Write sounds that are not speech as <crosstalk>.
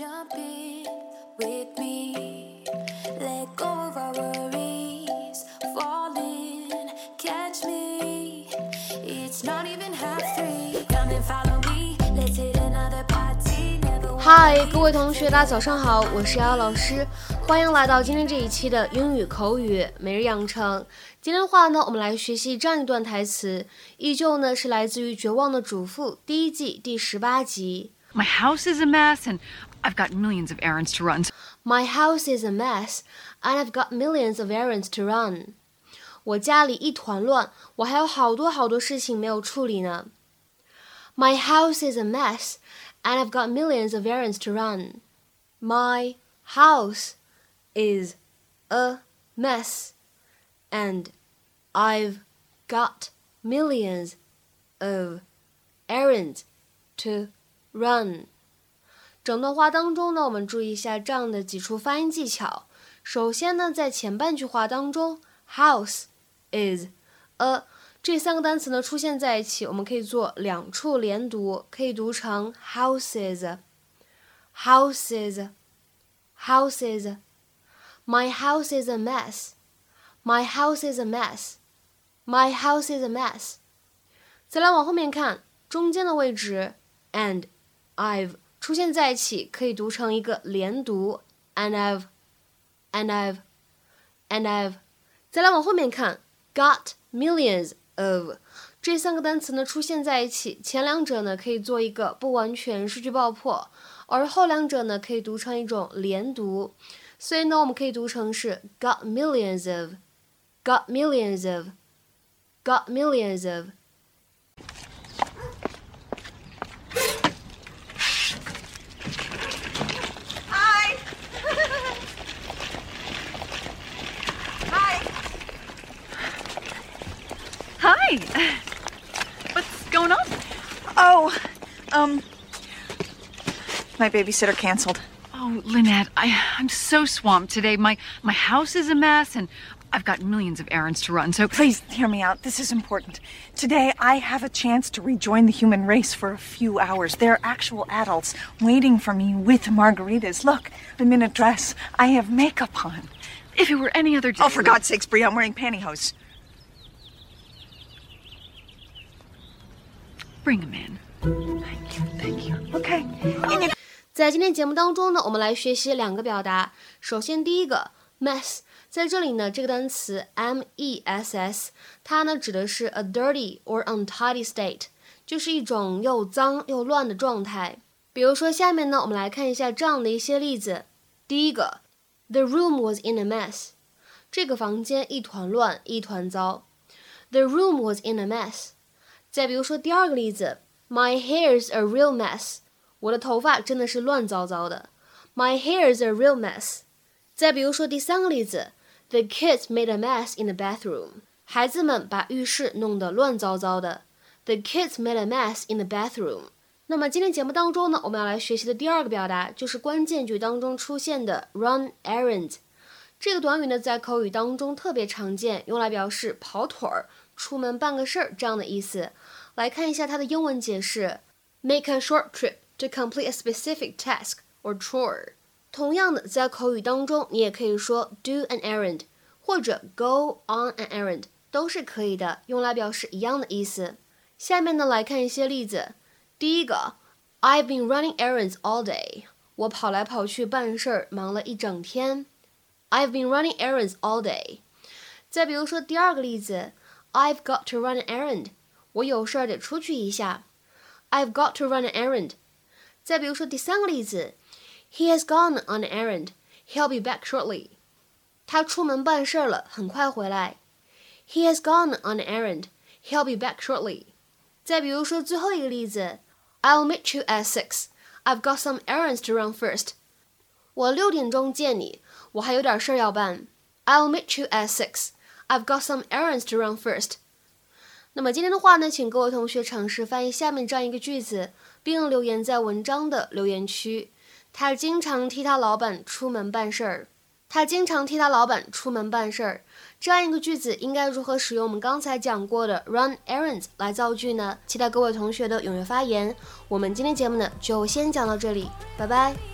jump in with me. Let go of our worries, fall in, catch me. It's not even half three. Come and follow me. Let's hit another party. Never 嗨，各位同学，大家早上好，我是瑶瑶老师，欢迎来到今天这一期的英语口语每日养成。今天的话呢，我们来学习这样一段台词，依旧呢是来自于《绝望的主妇》第一季第十八集。 My house is a mess and I've got millions of errands to run. My house is a mess, and I've got millions of errands to run. 我家里一团乱，我还有好多好多事情没有处理呢。My house is a mess, and I've got millions of errands to run. My house is a mess, and I've got millions of errands to run. 整段话当中呢，我们注意一下这样的几处发音技巧。首先呢，在前半句话当中，house is a 这三个单词呢出现在一起，我们可以做两处连读，可以读成 houses，houses，houses。My house is a mess. My house is a mess. My house is a mess. 再来往后面看，中间的位置 and I've 出现在一起，可以读成一个连读，and I've and I've and I've。再来往后面看，got millions of 这三个单词呢出现在一起，前两者呢可以做一个不完全失去爆破，而后两者呢可以读成一种连读，所以呢我们可以读成是 got millions of got millions of got millions of。Hi. <sighs> What's going on? Oh, um, my babysitter canceled. Oh, Lynette, I, I'm so swamped today. My my house is a mess and I've got millions of errands to run. So Please hear me out. This is important. Today, I have a chance to rejoin the human race for a few hours. There are actual adults waiting for me with margaritas. Look, I'm in a dress. I have makeup on. if it were any other day. Oh, for God's sakes, Brie, I'm wearing pantyhose. Bring him in. Thank you. Thank you. Okay. 在今天节目当中呢，我们来学习两个表达。首先，第一个 mess，在这里呢，这个单词 m e s s，它呢指的是 a dirty or untidy state，就是一种又脏又乱的状态。比如说，下面呢，我们来看一下这样的一些例子。第一个，The room was in a mess，这个房间一团乱，一团糟。The room was in a mess。再比如说第二个例子，My hair's a real mess。我的头发真的是乱糟糟的。My hair's a real mess。再比如说第三个例子，The kids made a mess in the bathroom。孩子们把浴室弄得乱糟糟的。The kids made a mess in the bathroom。那么今天节目当中呢，我们要来学习的第二个表达就是关键句当中出现的 run errand。这个短语呢，在口语当中特别常见，用来表示跑腿儿、出门办个事儿这样的意思。来看一下它的英文解释：make a short trip to complete a specific task or chore。同样的，在口语当中，你也可以说 do an errand 或者 go on an errand 都是可以的，用来表示一样的意思。下面呢，来看一些例子。第一个，I've been running errands all day。我跑来跑去办事儿，忙了一整天。I've been running errands all day。再比如说第二个例子，I've got to run an errand。我有事儿得出去一下。I've got to run an errand。再比如说第三个例子，He has gone on an errand. He'll be back shortly. 他出门办事儿了，很快回来。He has gone on an errand. He'll be back shortly. 再比如说最后一个例子，I'll meet you at six. I've got some errands to run first. 我六点钟见你，我还有点事儿要办。I'll meet you at six. I've got some errands to run first. 那么今天的话呢，请各位同学尝试翻译下面这样一个句子，并留言在文章的留言区。他经常替他老板出门办事儿。他经常替他老板出门办事儿。这样一个句子应该如何使用我们刚才讲过的 run errands 来造句呢？期待各位同学的踊跃发言。我们今天节目呢就先讲到这里，拜拜。